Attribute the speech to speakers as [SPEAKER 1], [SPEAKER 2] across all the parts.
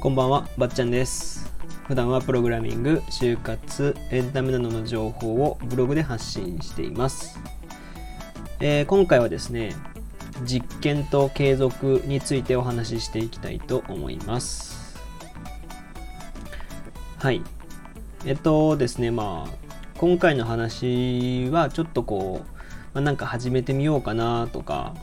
[SPEAKER 1] こんばんは、ばっちゃんです。普段はプログラミング、就活、エンタメなどの情報をブログで発信しています。えー今回はですね、実験と継続についてお話ししていきたいと思います。はい。えっとですね、まあ、今回の話はちょっとこう、まあ、なんか始めてみようかなとか、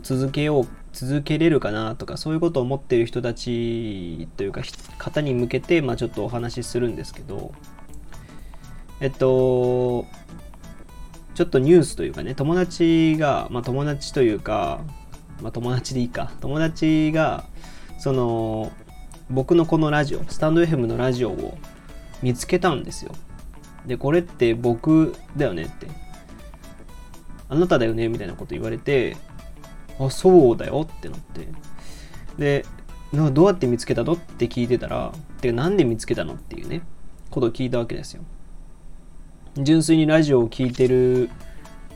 [SPEAKER 1] 続けよう続けれるかなとかそういうことを思っている人たちというか方に向けて、まあ、ちょっとお話しするんですけどえっとちょっとニュースというかね友達がまあ友達というかまあ友達でいいか。友達がその僕のこのラジオスタンド FM のラジオを見つけたんですよ。でこれって僕だよねって。あなただよねみたいなこと言われてあ、そうだよってなって。で、どうやって見つけたの？って聞いてたら、てかなんで見つけたの？っていうね、ことを聞いたわけですよ。純粋にラジオを聞いてる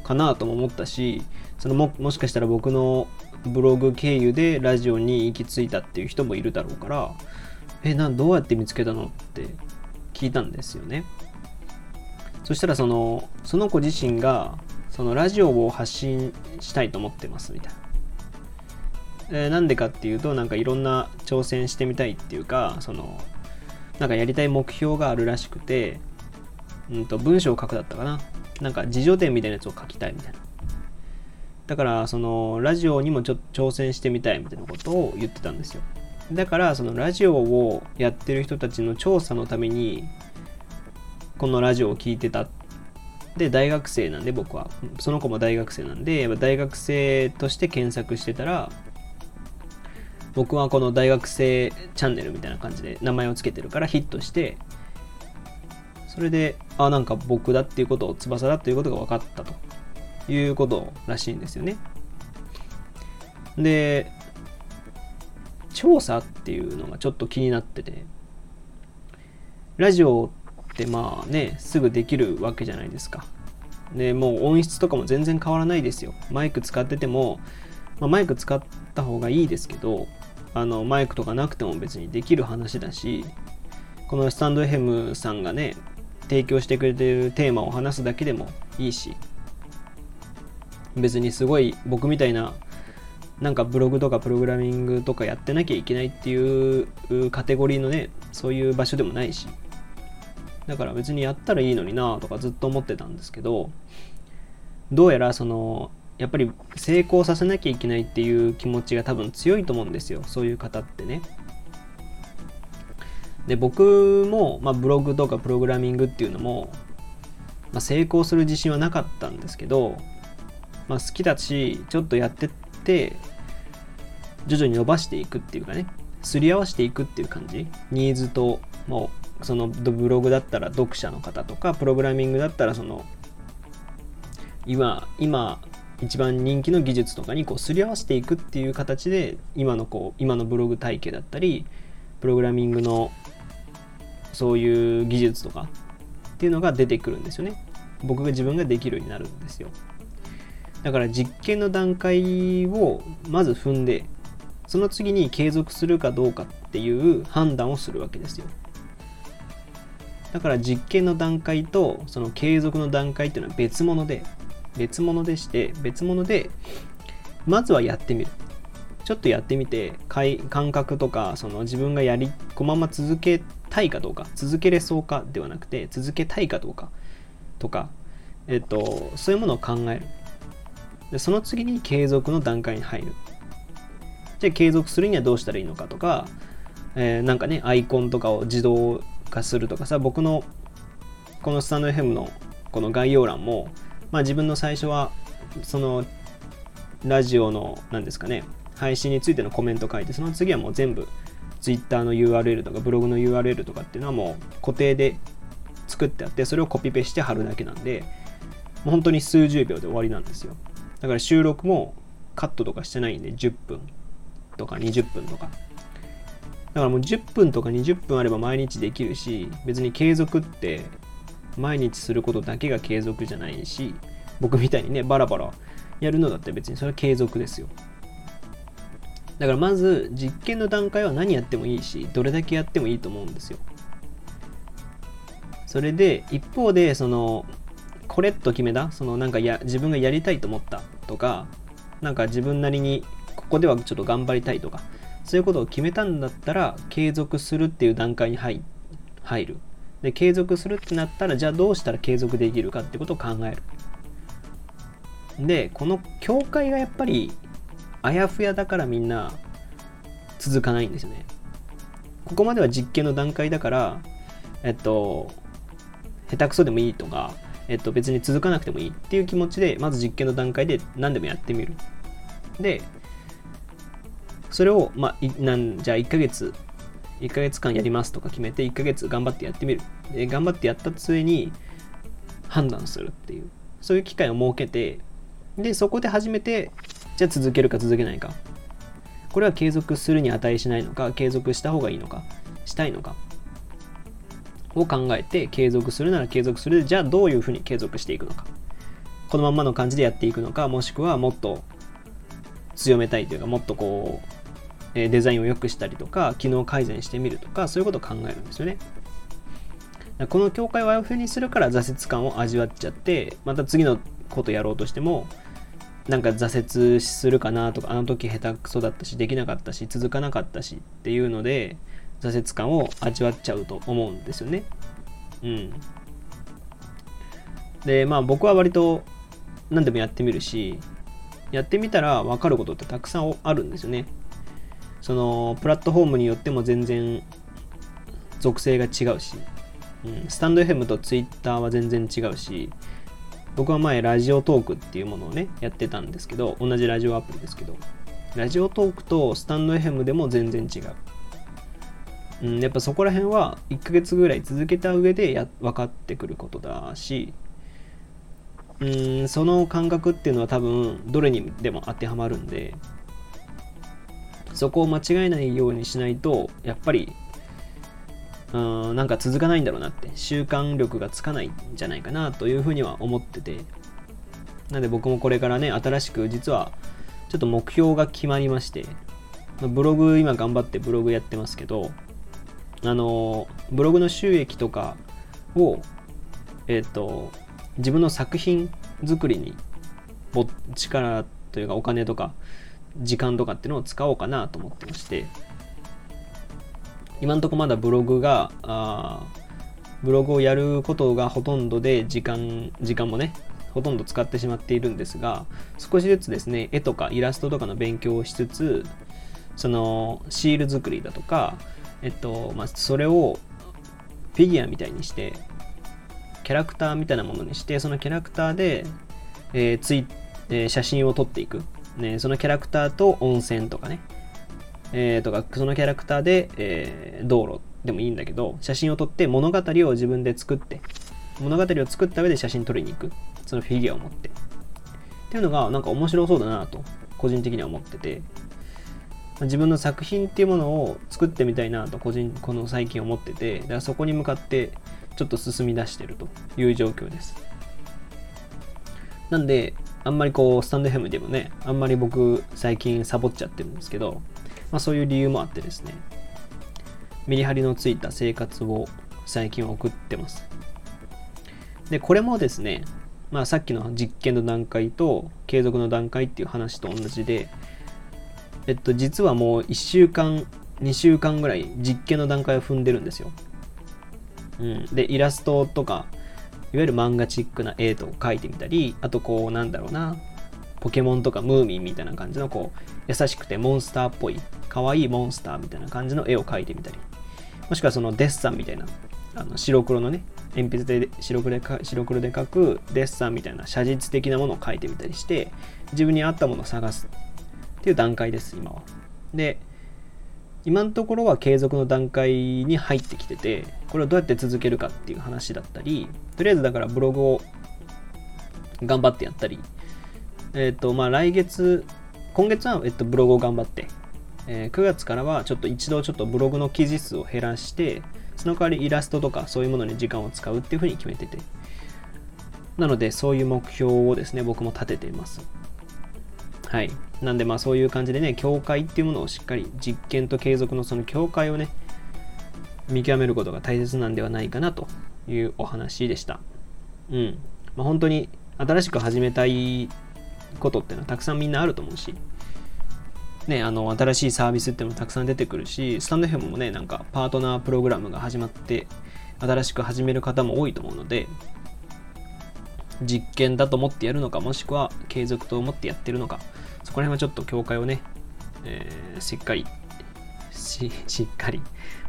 [SPEAKER 1] かなとも思ったし、そのももしかしたら僕のブログ経由でラジオに行き着いたっていう人もいるだろうから、え、な、どうやって見つけたの？って聞いたんですよね。そしたらその、その子自身が、そのラジオを発信したいと思ってますみたいな。えーなんでかっていうとなんかいろんな挑戦してみたいっていうかそのなんかやりたい目標があるらしくて、うん、と文章を書くだったかな。なんか自助伝みたいなやつを書きたいみたいな。だからそのラジオにもちょっと挑戦してみたいみたいなことを言ってたんですよ。だからそのラジオをやってる人たちの調査のためにこのラジオを聞いてたっで大学生なんで僕は。その子も大学生なんで大学生として検索してたら僕はこの大学生チャンネルみたいな感じで名前を付けてるからヒットしてそれであなんか僕だっていうことを翼だっていうことが分かったということらしいんですよね。で調査っていうのがちょっと気になっててラジオってまあねすぐできるわけじゃないですか。でもう音質とかも全然変わらないですよ。マイク使っててもまあ、マイク使った方がいいですけどあのマイクとかなくても別にできる話だしこのスタンド FM さんがね提供してくれてるテーマを話すだけでもいいし別にすごい僕みたいななんかブログとかプログラミングとかやってなきゃいけないっていうカテゴリーのねそういう場所でもないし。だから別にやったらいいのになとかずっと思ってたんですけどどうやらそのやっぱり成功させなきゃいけないっていう気持ちが多分強いと思うんですよ。そういう方ってね。で僕も、まあ、ブログとかプログラミングっていうのも、まあ、成功する自信はなかったんですけど、まあ、好きだしちょっとやってって徐々に伸ばしていくっていうかね。すり合わせていくっていう感じ。ニーズともうそのブログだったら読者の方とかプログラミングだったらその今今一番人気の技術とかにこうすり合わせていくっていう形で今のこう今のブログ体系だったりプログラミングのそういう技術とかっていうのが出てくるんですよね。僕が自分ができるようになるんですよ。だから実験の段階をまず踏んでその次に継続するかどうかっていう判断をするわけですよ。だから実験の段階とその継続の段階っていうのは別物で別物でして別物でまずはやってみる。ちょっとやってみて感覚とかその自分がやりこのまま続けたいかどうか続けれそうかではなくて続けたいかどうかとかえっとそういうものを考える。でその次に継続の段階に入る。じゃあ継続するにはどうしたらいいのかとか、えーなんかねアイコンとかを自動化するとかさ僕のこのスタンド FM のこの概要欄もまあ自分の最初はそのラジオの何ですかね配信についてのコメント書いてその次はもう全部 Twitter の URL とかブログの URL とかっていうのはもう固定で作ってあってそれをコピペして貼るだけなんでもう本当に数十秒で終わりなんですよ。だから収録もカットとかしてないんで10分とか20分とか。だからもう10分とか20分あれば毎日できるし別に継続って毎日することだけが継続じゃないし僕みたいにねバラバラやるのだって別にそれは継続ですよ。だからまず実験の段階は何やってもいいしどれだけやってもいいと思うんですよ。それで一方でそのこれと決めたそのなんかや自分がやりたいと思ったとかなんか自分なりにここではちょっと頑張りたいとかそういうことを決めたんだったら継続するっていう段階に入る。で継続するってなったらじゃあどうしたら継続できるかってことを考える。でこの境界がやっぱりあやふやだからみんな続かないんですよね。ここまでは実験の段階だからえっと下手くそでもいいとかえっと、別に続かなくてもいいっていう気持ちで、まず実験の段階で何でもやってみる。で、それを、まあ、なんじゃあ1ヶ月、1ヶ月間やりますとか決めて、1ヶ月頑張ってやってみる。で頑張ってやった末に判断するっていう、そういう機会を設けて、で、そこで初めて、じゃあ続けるか続けないか。これは継続するに値しないのか、継続した方がいいのか、したいのか。を考えて継続するなら継続するじゃあどういうふうに継続していくのかこのまんまの感じでやっていくのかもしくはもっと強めたいというかもっとこうデザインを良くしたりとか機能改善してみるとかそういうことを考えるんですよねこの境界をあやふやにするから挫折感を味わっちゃってまた次のことやろうとしてもなんか挫折するかなとかあの時下手くそだったしできなかったし続かなかったしっていうので挫折感を味わっちゃうと思うんですよね。うん。で、まあ僕は割と何でもやってみるし、やってみたら分かることってたくさんあるんですよね。そのプラットフォームによっても全然属性が違うし、うん、スタンド FM と Twitter は全然違うし、僕は前ラジオトークっていうものをね、やってたんですけど、同じラジオアプリですけど、ラジオトークとスタンド FM でも全然違う。うん、やっぱそこら辺は1ヶ月ぐらい続けた上でや分かってくることだしうんその感覚っていうのは多分どれにでも当てはまるんでそこを間違えないようにしないとやっぱりうんなんか続かないんだろうなって習慣力がつかないんじゃないかなというふうには思ってて。なんで僕もこれからね新しく実はちょっと目標が決まりましてブログ今頑張ってブログやってますけどあのブログの収益とかを、えっ、ー、と自分の作品作りに力というかお金とか時間とかっていうのを使おうかなと思ってまして今んとこまだブログがあブログをやることがほとんどで時間時間もねほとんど使ってしまっているんですが少しずつですね絵とかイラストとかの勉強をしつつそのシール作りだとかえっと、まあ、それをフィギュアみたいにして、キャラクターみたいなものにして、そのキャラクターで、えー、つい、えー、写真を撮っていく。ね、そのキャラクターと温泉とかね、えー、とか、そのキャラクターで、えー、道路でもいいんだけど、写真を撮って物語を自分で作って、物語を作った上で写真撮りに行く。そのフィギュアを持って。っていうのが、なんか面白そうだなと、個人的には思ってて、自分の作品っていうものを作ってみたいなと個人この最近思っててだからそこに向かってちょっと進み出してるという状況ですなんであんまりこうスタンド FM でもねあんまり僕最近サボっちゃってるんですけど、まあ、そういう理由もあってですねメリハリのついた生活を最近送ってますでこれもですねまあさっきの実験の段階と継続の段階っていう話と同じでえっと、実はもう1週間、2週間ぐらい実験の段階を踏んでるんですよ。うん。で、イラストとか、いわゆる漫画チックな絵とか描いてみたり、あとこう、なんだろうな、ポケモンとかムーミンみたいな感じのこう、優しくてモンスターっぽい、可愛いモンスターみたいな感じの絵を描いてみたり、もしくはそのデッサンみたいな、あの白黒のね、鉛筆で白黒で白黒で描くデッサンみたいな写実的なものを描いてみたりして、自分に合ったものを探すっていう段階です、今は。で、今のところは継続の段階に入ってきてて、これをどうやって続けるかっていう話だったり、とりあえずだからブログを頑張ってやったり、えっ、ー、と、まあ来月、今月は、えっと、ブログを頑張って、えー、9月からはちょっと一度ちょっとブログの記事数を減らして、その代わりイラストとかそういうものに時間を使うっていうふうに決めてて、なのでそういう目標をですね、僕も立てています。はい。なんでまあそういう感じでね、境界っていうものをしっかり実験と継続のその境界をね、見極めることが大切なんではないかなというお話でした。うん。まあ、本当に新しく始めたいことっていうのはたくさんみんなあると思うし、ね、あの新しいサービスっていうのもたくさん出てくるし、スタンド FM もね、なんかパートナープログラムが始まって、新しく始める方も多いと思うので、実験だと思ってやるのか、もしくは継続と思ってやってるのか、こら辺はちょっと境界をね、えー、しっかりし、しっかり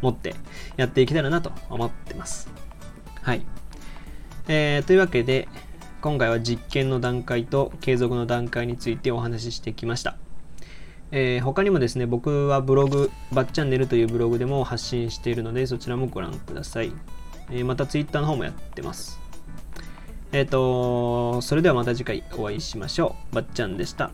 [SPEAKER 1] 持ってやっていけたらなと思ってます。はい。えー、というわけで、今回は実験の段階と継続の段階についてお話ししてきました。えー、他にもですね、僕はブログ、バッチャンネルというブログでも発信しているので、そちらもご覧ください。えー、また Twitter の方もやってます。えっ、ー、と、それではまた次回お会いしましょう。ばっちゃんでした。